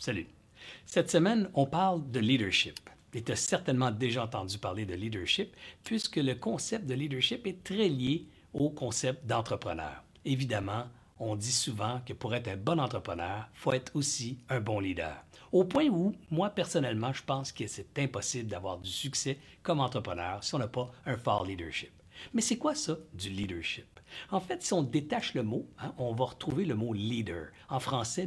Salut. Cette semaine, on parle de leadership. Et tu as certainement déjà entendu parler de leadership, puisque le concept de leadership est très lié au concept d'entrepreneur. Évidemment, on dit souvent que pour être un bon entrepreneur, il faut être aussi un bon leader. Au point où, moi personnellement, je pense que c'est impossible d'avoir du succès comme entrepreneur si on n'a pas un fort leadership. Mais c'est quoi ça, du leadership? En fait, si on détache le mot, hein, on va retrouver le mot leader. En français,